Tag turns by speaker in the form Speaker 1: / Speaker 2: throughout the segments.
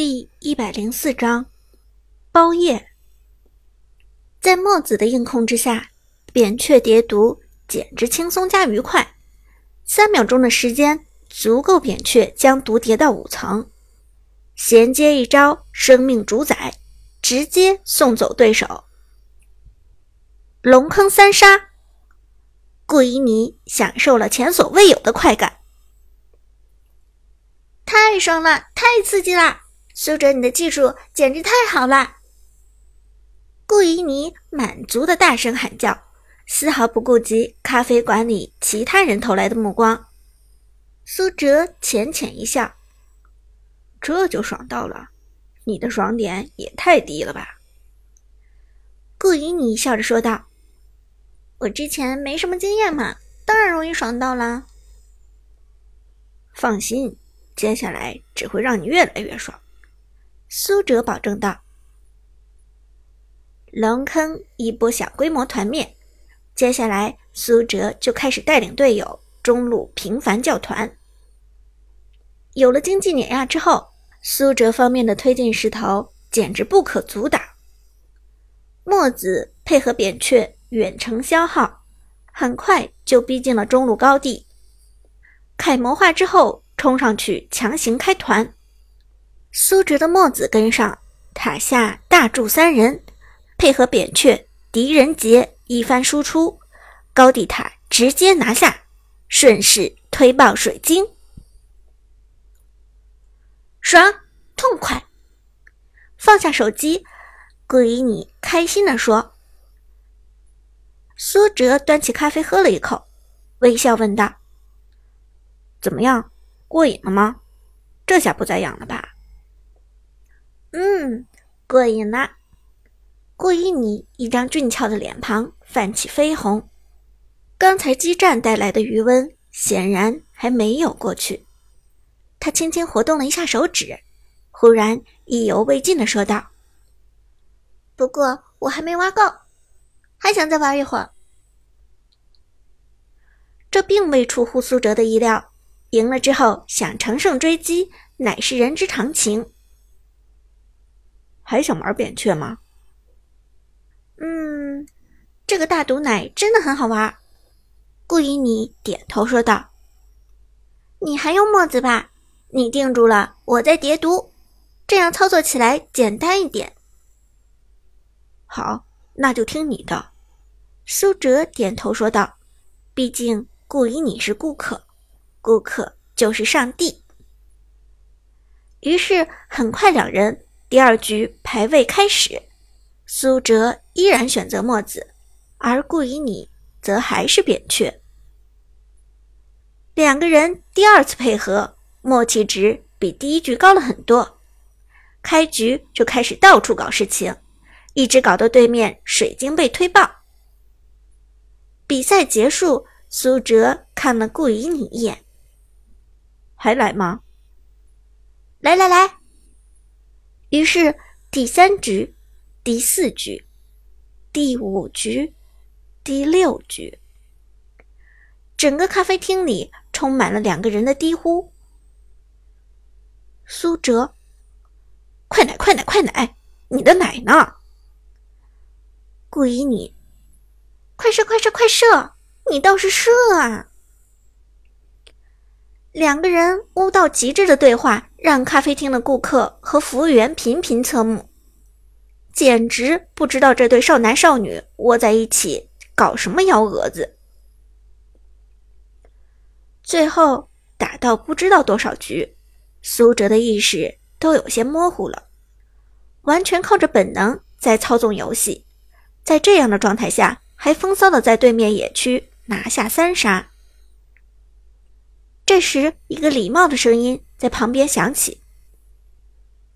Speaker 1: 第一百零四章包夜。在墨子的硬控之下，扁鹊叠毒简直轻松加愉快。三秒钟的时间，足够扁鹊将毒叠到五层。衔接一招生命主宰，直接送走对手。龙坑三杀，顾依妮享受了前所未有的快感，
Speaker 2: 太爽了，太刺激了！苏哲，你的技术简直太好了！
Speaker 1: 顾依妮满足的大声喊叫，丝毫不顾及咖啡馆里其他人投来的目光。苏哲浅浅一笑：“
Speaker 3: 这就爽到了，你的爽点也太低了吧？”
Speaker 1: 顾依妮笑着说道：“
Speaker 2: 我之前没什么经验嘛，当然容易爽到啦。”
Speaker 3: 放心，接下来只会让你越来越爽。
Speaker 1: 苏哲保证道：“龙坑一波小规模团灭，接下来苏哲就开始带领队友中路频繁叫团。有了经济碾压之后，苏哲方面的推进势头简直不可阻挡。墨子配合扁鹊远程消耗，很快就逼近了中路高地。凯魔化之后，冲上去强行开团。”苏哲的墨子跟上，塔下大柱三人配合扁鹊狄仁杰一番输出，高地塔直接拿下，顺势推爆水晶，爽痛快！放下手机，顾依你开心地说。苏哲端起咖啡喝了一口，微笑问道：“
Speaker 3: 怎么样，过瘾了吗？这下不再痒了吧？”
Speaker 2: 嗯，过瘾了。
Speaker 1: 顾依妮一张俊俏的脸庞泛起绯红，刚才激战带来的余温显然还没有过去。她轻轻活动了一下手指，忽然意犹未尽的说道：“
Speaker 2: 不过我还没挖够，还想再玩一会儿。”
Speaker 1: 这并未出乎苏哲的意料，赢了之后想乘胜追击，乃是人之常情。
Speaker 3: 还想玩扁鹊吗？
Speaker 1: 嗯，这个大毒奶真的很好玩。顾依妮点头说道：“你还用墨子吧？你定住了，我再叠毒，这样操作起来简单一点。”
Speaker 3: 好，那就听你的。
Speaker 1: 苏哲点头说道：“毕竟顾依你是顾客，顾客就是上帝。”于是很快两人。第二局排位开始，苏哲依然选择墨子，而顾以你则还是扁鹊。两个人第二次配合，默契值比第一局高了很多。开局就开始到处搞事情，一直搞到对面水晶被推爆。比赛结束，苏哲看了顾以你一眼：“
Speaker 3: 还来吗？”“
Speaker 2: 来来来。”
Speaker 1: 于是，第三局、第四局、第五局、第六局，整个咖啡厅里充满了两个人的低呼：“苏哲，快奶，快奶，快奶！你的奶呢？”顾以你，快射，快射，快射！你倒是射啊！两个人污到极致的对话，让咖啡厅的顾客和服务员频频侧目，简直不知道这对少男少女窝在一起搞什么幺蛾子。最后打到不知道多少局，苏哲的意识都有些模糊了，完全靠着本能在操纵游戏。在这样的状态下，还风骚的在对面野区拿下三杀。这时，一个礼貌的声音在旁边响起：“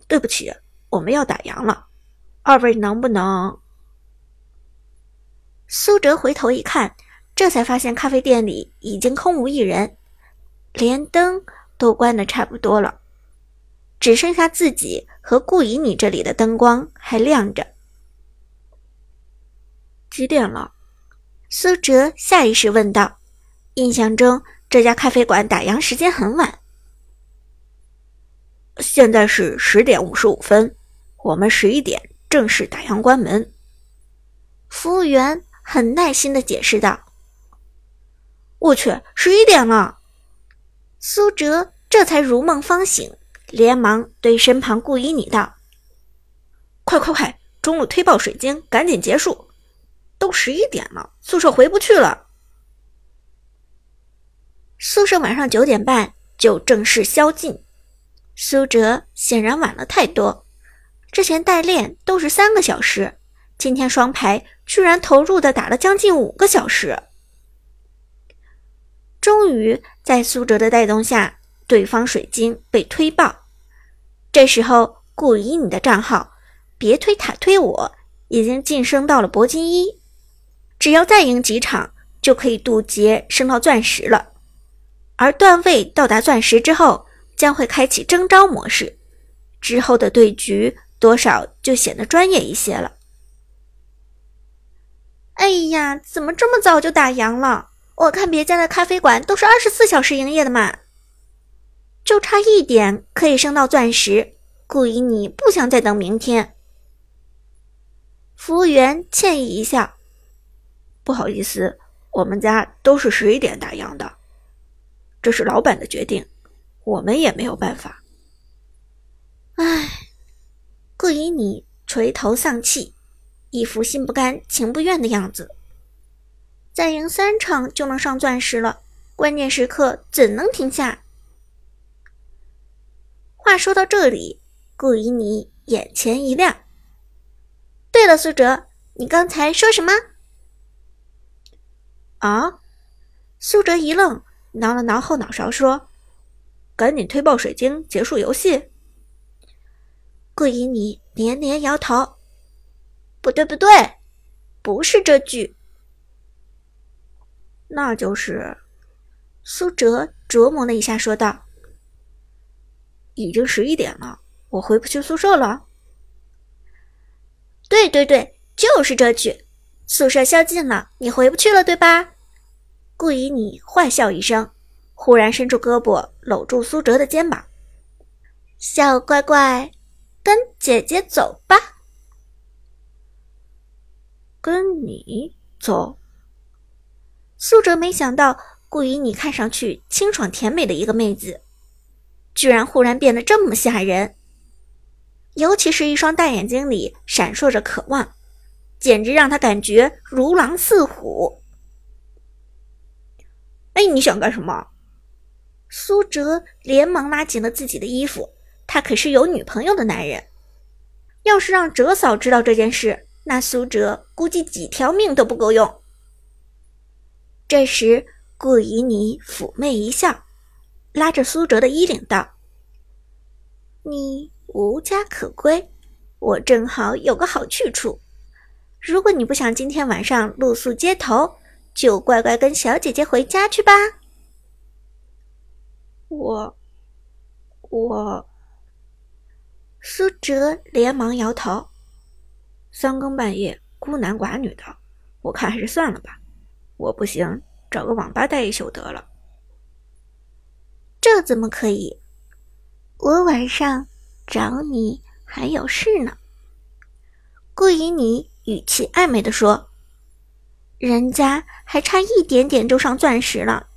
Speaker 3: 对不起，我们要打烊了，二位能不能？”
Speaker 1: 苏哲回头一看，这才发现咖啡店里已经空无一人，连灯都关的差不多了，只剩下自己和顾以你这里的灯光还亮着。
Speaker 3: 几点了？
Speaker 1: 苏哲下意识问道，印象中。这家咖啡馆打烊时间很晚，
Speaker 3: 现在是十点五十五分，我们十一点正式打烊关门。
Speaker 1: 服务员很耐心的解释道：“
Speaker 3: 我去，十一点了。”
Speaker 1: 苏哲这才如梦方醒，连忙对身旁顾依你道：“
Speaker 3: 快快快，中路推爆水晶，赶紧结束！都十一点了，宿舍回不去了。
Speaker 1: 宿舍晚上九点半就正式宵禁。”苏哲显然晚了太多，之前代练都是三个小时，今天双排居然投入的打了将近五个小时。终于在苏哲的带动下，对方水晶被推爆。这时候，顾以你的账号别推塔推我已经晋升到了铂金一，只要再赢几场就可以渡劫升到钻石了。而段位到达钻石之后。将会开启征召模式，之后的对局多少就显得专业一些了。
Speaker 2: 哎呀，怎么这么早就打烊了？我看别家的咖啡馆都是二十四小时营业的嘛。
Speaker 1: 就差一点可以升到钻石，顾以你不想再等明天。服务员歉意一笑：“
Speaker 3: 不好意思，我们家都是十一点打烊的，这是老板的决定。”我们也没有办法。
Speaker 1: 唉，顾以你垂头丧气，一副心不甘情不愿的样子。再赢三场就能上钻石了，关键时刻怎能停下？话说到这里，顾以你眼前一亮。
Speaker 2: 对了，苏哲，你刚才说什么？
Speaker 3: 啊？苏哲一愣，挠了挠后脑勺，说。赶紧推爆水晶，结束游戏。
Speaker 1: 顾以你连连摇头，
Speaker 2: 不对不对，不是这句。
Speaker 3: 那就是
Speaker 1: 苏哲琢磨了一下，说道：“
Speaker 3: 已经十一点了，我回不去宿舍了。”
Speaker 2: 对对对，就是这句。宿舍宵禁了，你回不去了，对吧？
Speaker 1: 顾以你坏笑一声。忽然伸出胳膊搂住苏哲的肩膀，
Speaker 2: 小乖乖，跟姐姐走吧。
Speaker 3: 跟你走？
Speaker 1: 苏哲没想到，顾以你看上去清爽甜美的一个妹子，居然忽然变得这么吓人，尤其是一双大眼睛里闪烁着渴望，简直让他感觉如狼似虎。
Speaker 3: 哎，你想干什么？
Speaker 1: 苏哲连忙拉紧了自己的衣服，他可是有女朋友的男人。要是让哲嫂知道这件事，那苏哲估计几条命都不够用。这时，顾以你妩媚一笑，拉着苏哲的衣领道：“你无家可归，我正好有个好去处。如果你不想今天晚上露宿街头，就乖乖跟小姐姐回家去吧。”
Speaker 3: 我，我，
Speaker 1: 苏哲连忙摇头。
Speaker 3: 三更半夜孤男寡女的，我看还是算了吧。我不行，找个网吧待一宿得了。
Speaker 1: 这怎么可以？我晚上找你还有事呢。顾以你语气暧昧的说：“人家还差一点点就上钻石了。”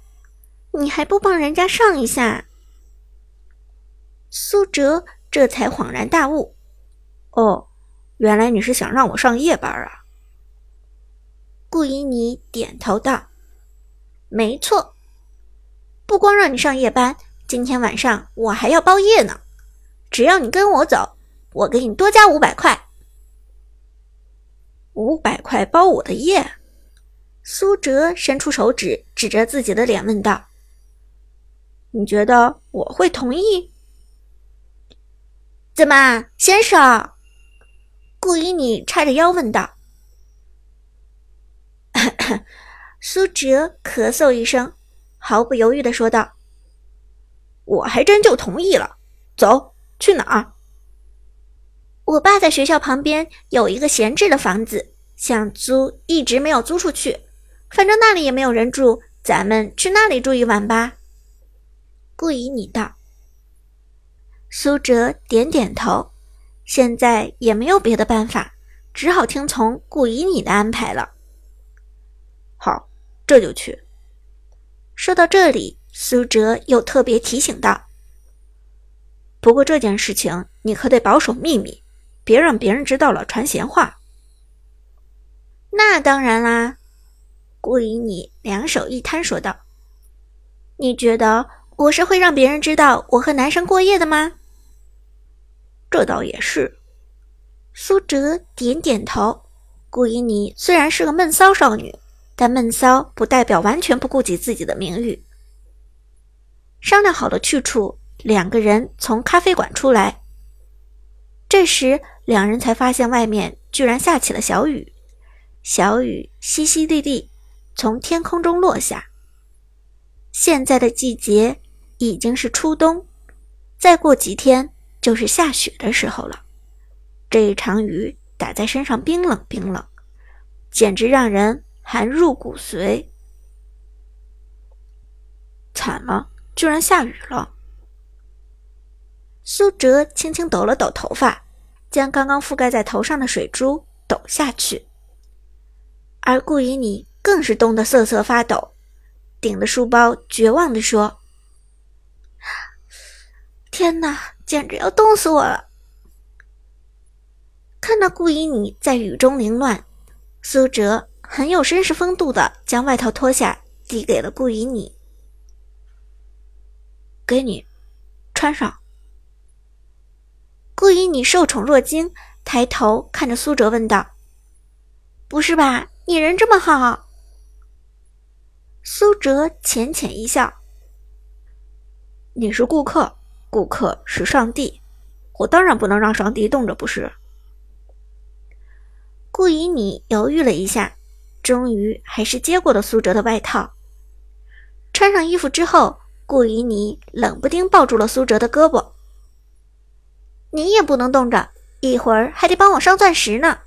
Speaker 1: 你还不帮人家上一下？苏哲这才恍然大悟，
Speaker 3: 哦，原来你是想让我上夜班啊！
Speaker 1: 顾依妮点头道：“没错，不光让你上夜班，今天晚上我还要包夜呢。只要你跟我走，我给你多加五百块。
Speaker 3: 五百块包我的夜？”
Speaker 1: 苏哲伸出手指指着自己的脸问道。
Speaker 3: 你觉得我会同意？
Speaker 2: 怎么，先生？
Speaker 1: 顾以你叉着腰问道。苏哲咳嗽一声，毫不犹豫的说道：“
Speaker 3: 我还真就同意了。走去哪儿？
Speaker 1: 我爸在学校旁边有一个闲置的房子，想租，一直没有租出去。反正那里也没有人住，咱们去那里住一晚吧。”顾以你道，苏哲点点头，现在也没有别的办法，只好听从顾以你的安排了。
Speaker 3: 好，这就去。
Speaker 1: 说到这里，苏哲又特别提醒道：“
Speaker 3: 不过这件事情你可得保守秘密，别让别人知道了传闲话。”
Speaker 1: 那当然啦，顾以你两手一摊说道：“你觉得我是会让别人知道我和男生过夜的吗？”
Speaker 3: 这倒也是。
Speaker 1: 苏哲点点头。顾以你虽然是个闷骚少女。但闷骚不代表完全不顾及自己的名誉。商量好了去处，两个人从咖啡馆出来。这时，两人才发现外面居然下起了小雨，小雨淅淅沥沥从天空中落下。现在的季节已经是初冬，再过几天就是下雪的时候了。这一场雨打在身上，冰冷冰冷，简直让人。寒入骨髓，
Speaker 3: 惨了，居然下雨了。
Speaker 1: 苏哲轻轻抖了抖头发，将刚刚覆盖在头上的水珠抖下去。而顾以你更是冻得瑟瑟发抖，顶着书包绝望地说：“天哪，简直要冻死我了！”看到顾以你在雨中凌乱，苏哲。很有绅士风度的将外套脱下，递给了顾以你。
Speaker 3: 给你，穿上。
Speaker 1: 顾以你受宠若惊，抬头看着苏哲问道：“不是吧？你人这么好？”苏哲浅浅一笑：“
Speaker 3: 你是顾客，顾客是上帝，我当然不能让上帝冻着，不是？”
Speaker 1: 顾以你犹豫了一下。终于还是接过了苏哲的外套，穿上衣服之后，顾以你冷不丁抱住了苏哲的胳膊。你也不能冻着，一会儿还得帮我上钻石呢。